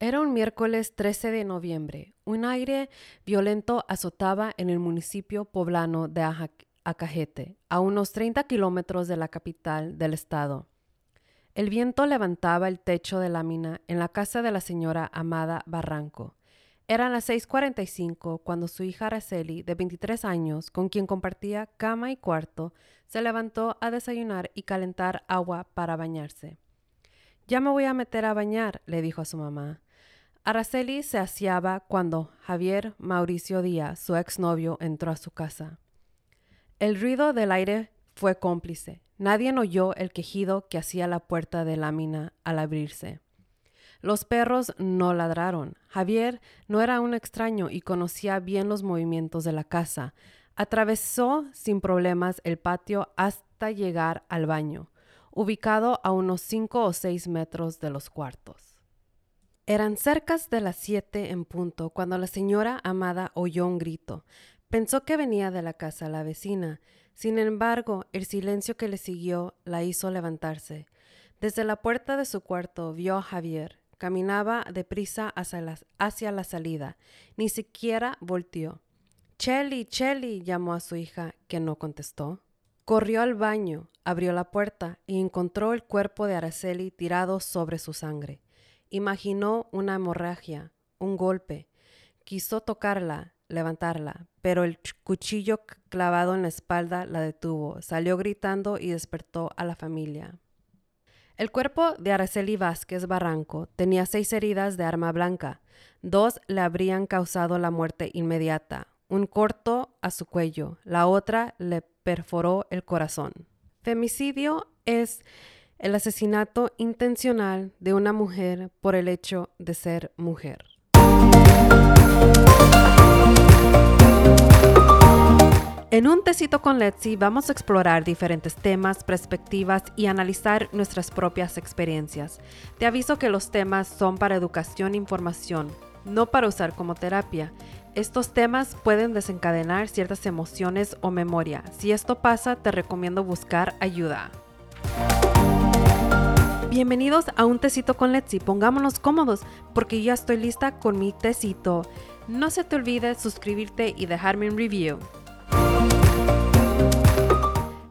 Era un miércoles 13 de noviembre. Un aire violento azotaba en el municipio poblano de Acajete, a unos 30 kilómetros de la capital del estado. El viento levantaba el techo de lámina en la casa de la señora Amada Barranco. Eran las 6:45 cuando su hija Araceli, de 23 años, con quien compartía cama y cuarto, se levantó a desayunar y calentar agua para bañarse. Ya me voy a meter a bañar, le dijo a su mamá. Araceli se aseaba cuando Javier Mauricio Díaz, su exnovio, entró a su casa. El ruido del aire fue cómplice. Nadie oyó el quejido que hacía la puerta de lámina al abrirse. Los perros no ladraron. Javier no era un extraño y conocía bien los movimientos de la casa. Atravesó sin problemas el patio hasta llegar al baño, ubicado a unos cinco o seis metros de los cuartos. Eran cerca de las siete en punto cuando la señora Amada oyó un grito. Pensó que venía de la casa la vecina. Sin embargo, el silencio que le siguió la hizo levantarse. Desde la puerta de su cuarto vio a Javier. Caminaba deprisa hacia la, hacia la salida. Ni siquiera volteó. Chelly, Chelly, llamó a su hija, que no contestó. Corrió al baño, abrió la puerta y encontró el cuerpo de Araceli tirado sobre su sangre. Imaginó una hemorragia, un golpe. Quiso tocarla, levantarla, pero el cuchillo clavado en la espalda la detuvo. Salió gritando y despertó a la familia. El cuerpo de Araceli Vázquez Barranco tenía seis heridas de arma blanca. Dos le habrían causado la muerte inmediata, un corto a su cuello, la otra le perforó el corazón. Femicidio es el asesinato intencional de una mujer por el hecho de ser mujer. En un tecito con Letzi vamos a explorar diferentes temas, perspectivas y analizar nuestras propias experiencias. Te aviso que los temas son para educación e información, no para usar como terapia. Estos temas pueden desencadenar ciertas emociones o memoria. Si esto pasa, te recomiendo buscar ayuda. Bienvenidos a un tecito con Letzi. Pongámonos cómodos porque ya estoy lista con mi tecito. No se te olvide suscribirte y dejarme un review.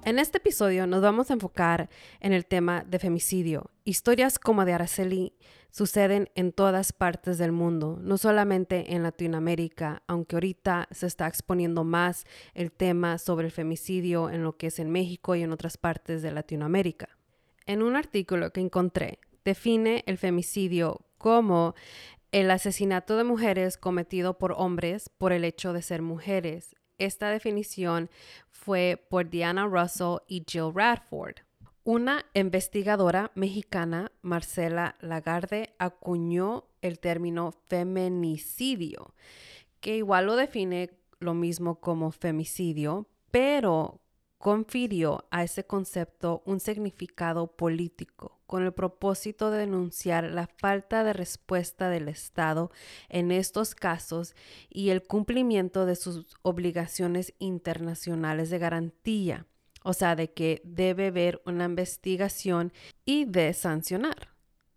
En este episodio nos vamos a enfocar en el tema de femicidio. Historias como de Araceli suceden en todas partes del mundo, no solamente en Latinoamérica, aunque ahorita se está exponiendo más el tema sobre el femicidio en lo que es en México y en otras partes de Latinoamérica en un artículo que encontré, define el femicidio como el asesinato de mujeres cometido por hombres por el hecho de ser mujeres. Esta definición fue por Diana Russell y Jill Radford. Una investigadora mexicana, Marcela Lagarde, acuñó el término feminicidio, que igual lo define lo mismo como femicidio, pero confirió a ese concepto un significado político con el propósito de denunciar la falta de respuesta del Estado en estos casos y el cumplimiento de sus obligaciones internacionales de garantía, o sea, de que debe haber una investigación y de sancionar.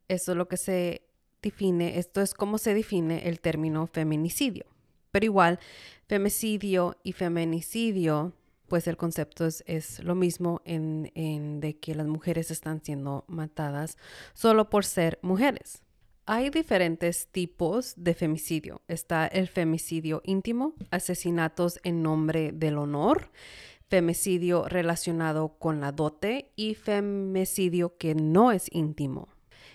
Eso es lo que se define, esto es como se define el término feminicidio. Pero igual, femicidio y feminicidio pues el concepto es, lo mismo en, en, de que las mujeres están siendo matadas solo por ser mujeres. Hay diferentes tipos de femicidio. Está el femicidio íntimo, asesinatos en nombre del honor, femicidio relacionado con la dote y femicidio que no es íntimo.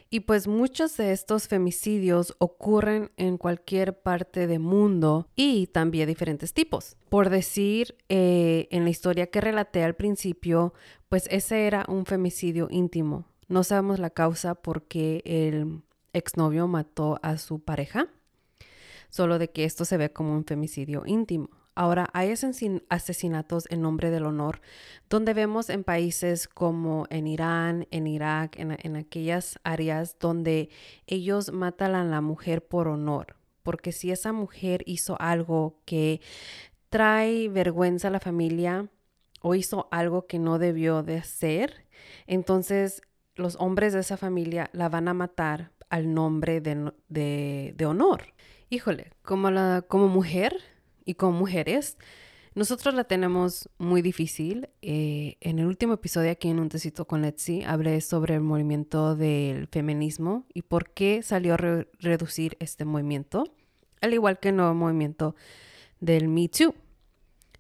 Y pues muchos de estos femicidios ocurren en cualquier parte del mundo y también diferentes tipos. Por decir, eh, en la historia que relaté al principio, pues ese era un femicidio íntimo. No sabemos la causa por qué el exnovio mató a su pareja, solo de que esto se ve como un femicidio íntimo. Ahora, hay asesinatos en nombre del honor, donde vemos en países como en Irán, en Irak, en, aquellas áreas donde ellos matan a la mujer por honor, porque si esa mujer hizo algo que trae vergüenza a la familia o hizo algo que no debió de hacer, entonces los hombres de esa familia la van a matar al nombre de, de, honor. Híjole, como, la, como mujer y como mujeres, nosotros la tenemos muy difícil. Eh, en el último episodio aquí en Un Tecito con Letzi hablé sobre el movimiento del feminismo y por qué salió a reducir este movimiento, al igual que el nuevo movimiento del Me Too.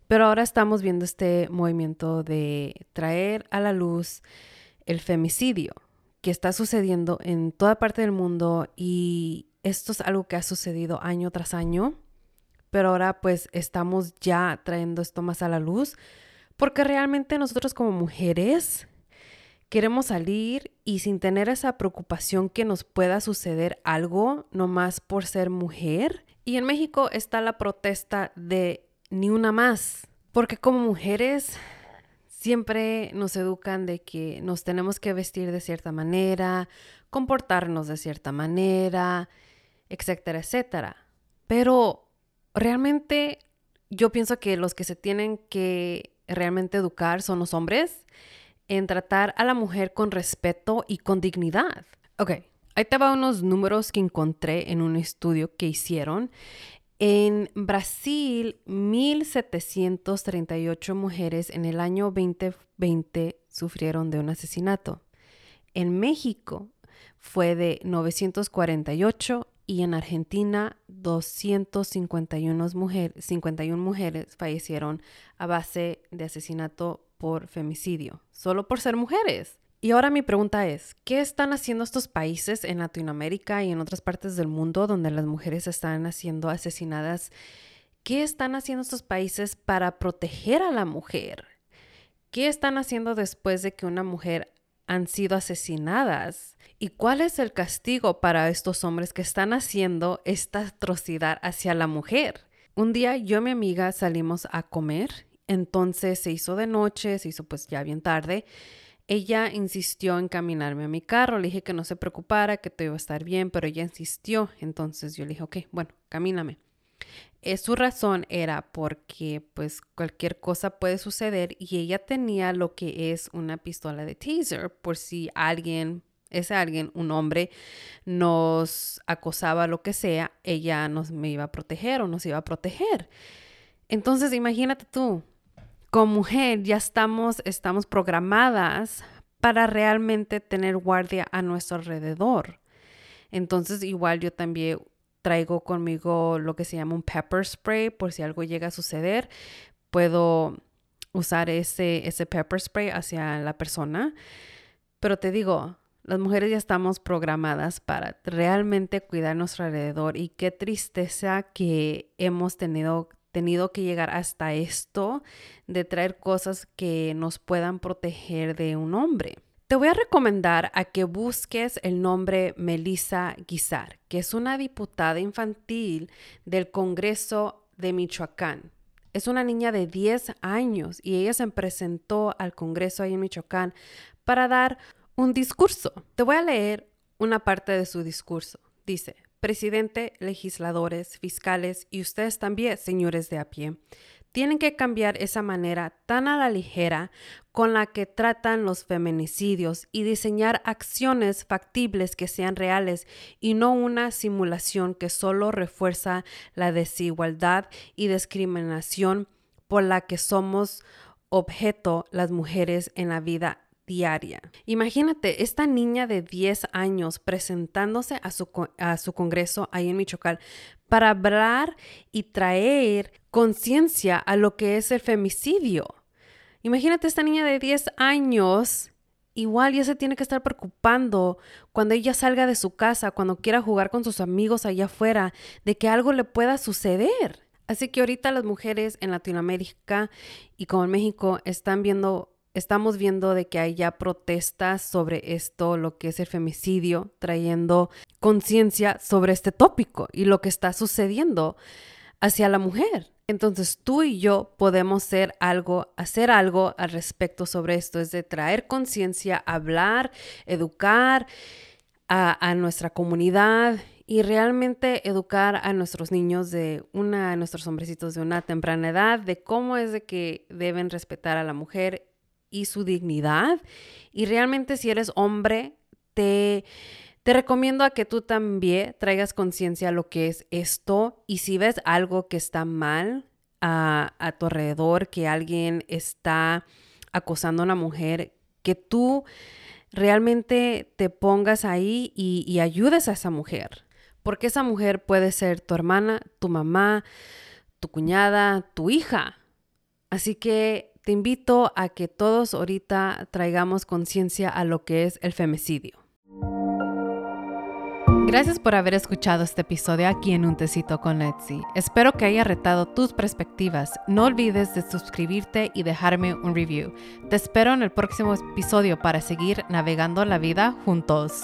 Pero ahora estamos viendo este movimiento de traer a la luz el femicidio que está sucediendo en toda parte del mundo y esto es algo que ha sucedido año tras año pero ahora pues estamos ya trayendo esto más a la luz porque realmente nosotros como mujeres queremos salir y sin tener esa preocupación que nos pueda suceder algo nomás por ser mujer. Y en México está la protesta de ni una más, porque como mujeres siempre nos educan de que nos tenemos que vestir de cierta manera, comportarnos de cierta manera, etcétera, etcétera. Pero realmente yo pienso que los que se tienen que realmente educar son los hombres en tratar a la mujer con respeto y con dignidad. Ok, ahí te va unos números que encontré en un estudio que hicieron. En Brasil, 1.738 mujeres en el año 2020 sufrieron de un asesinato. En México fue de 948 y en Argentina 251 mujeres, 51 mujeres fallecieron a base de asesinato por femicidio, solo por ser mujeres. Y ahora mi pregunta es, ¿qué están haciendo estos países en Latinoamérica y en otras partes del mundo donde las mujeres están siendo asesinadas? ¿Qué están haciendo estos países para proteger a la mujer? ¿Qué están haciendo después de que una mujer han sido asesinadas. ¿Y cuál es el castigo para estos hombres que están haciendo esta atrocidad hacia la mujer? Un día yo y mi amiga salimos a comer, entonces se hizo de noche, se hizo pues ya bien tarde. Ella insistió en caminarme a mi carro, le dije que no se preocupara, que todo iba a estar bien, pero ella insistió, entonces yo le dije, ok, bueno, camíname. Eh, su razón era porque pues cualquier cosa puede suceder y ella tenía lo que es una pistola de teaser por si alguien, ese alguien, un hombre, nos acosaba, lo que sea, ella nos me iba a proteger o nos iba a proteger. Entonces imagínate tú, como mujer ya estamos, estamos programadas para realmente tener guardia a nuestro alrededor. Entonces igual yo también traigo conmigo lo que se llama un pepper spray por si algo llega a suceder. Puedo usar ese, ese pepper spray hacia la persona. Pero te digo, las mujeres ya estamos programadas para realmente cuidar nuestro alrededor y qué tristeza que hemos tenido tenido que llegar hasta esto de traer cosas que nos puedan proteger de un hombre. Te voy a recomendar a que busques el nombre Melissa Guizar, que es una diputada infantil del Congreso de Michoacán. Es una niña de 10 años y ella se presentó al Congreso ahí en Michoacán para dar un discurso. Te voy a leer una parte de su discurso. Dice, presidente, legisladores, fiscales y ustedes también, señores de a pie tienen que cambiar esa manera tan a la ligera con la que tratan los feminicidios y diseñar acciones factibles que sean reales y no una simulación que solo refuerza la desigualdad y discriminación por la que somos objeto las mujeres en la vida diaria. Imagínate esta niña de 10 años presentándose a su, a su congreso ahí en Michoacán para hablar y traer conciencia a lo que es el femicidio. Imagínate esta niña de 10 años, igual ya se tiene que estar preocupando cuando ella salga de su casa, cuando quiera jugar con sus amigos allá afuera, de que algo le pueda suceder. Así que ahorita las mujeres en Latinoamérica y como en México están viendo estamos viendo de que hay ya protestas sobre esto, lo que es el femicidio, trayendo conciencia sobre este tópico y lo que está sucediendo hacia la mujer. Entonces tú y yo podemos hacer algo, hacer algo al respecto sobre esto, es de traer conciencia, hablar, educar a, nuestra comunidad y realmente educar a nuestros niños de una, a nuestros hombrecitos de una temprana edad, de cómo es de que deben respetar a la mujer y su dignidad. Y realmente si eres hombre, te, Te recomiendo a que tú también traigas conciencia a lo que es esto y si ves algo que está mal a, a tu alrededor, que alguien está acosando a una mujer, que tú realmente te pongas ahí y, y ayudes a esa mujer. Porque esa mujer puede ser tu hermana, tu mamá, tu cuñada, tu hija. Así que te invito a que todos ahorita traigamos conciencia a lo que es el femicidio. Gracias por haber escuchado este episodio aquí en Un Tecito con Etsy. Espero que haya retado tus perspectivas. No olvides de suscribirte y dejarme un review. Te espero en el próximo episodio para seguir navegando la vida juntos.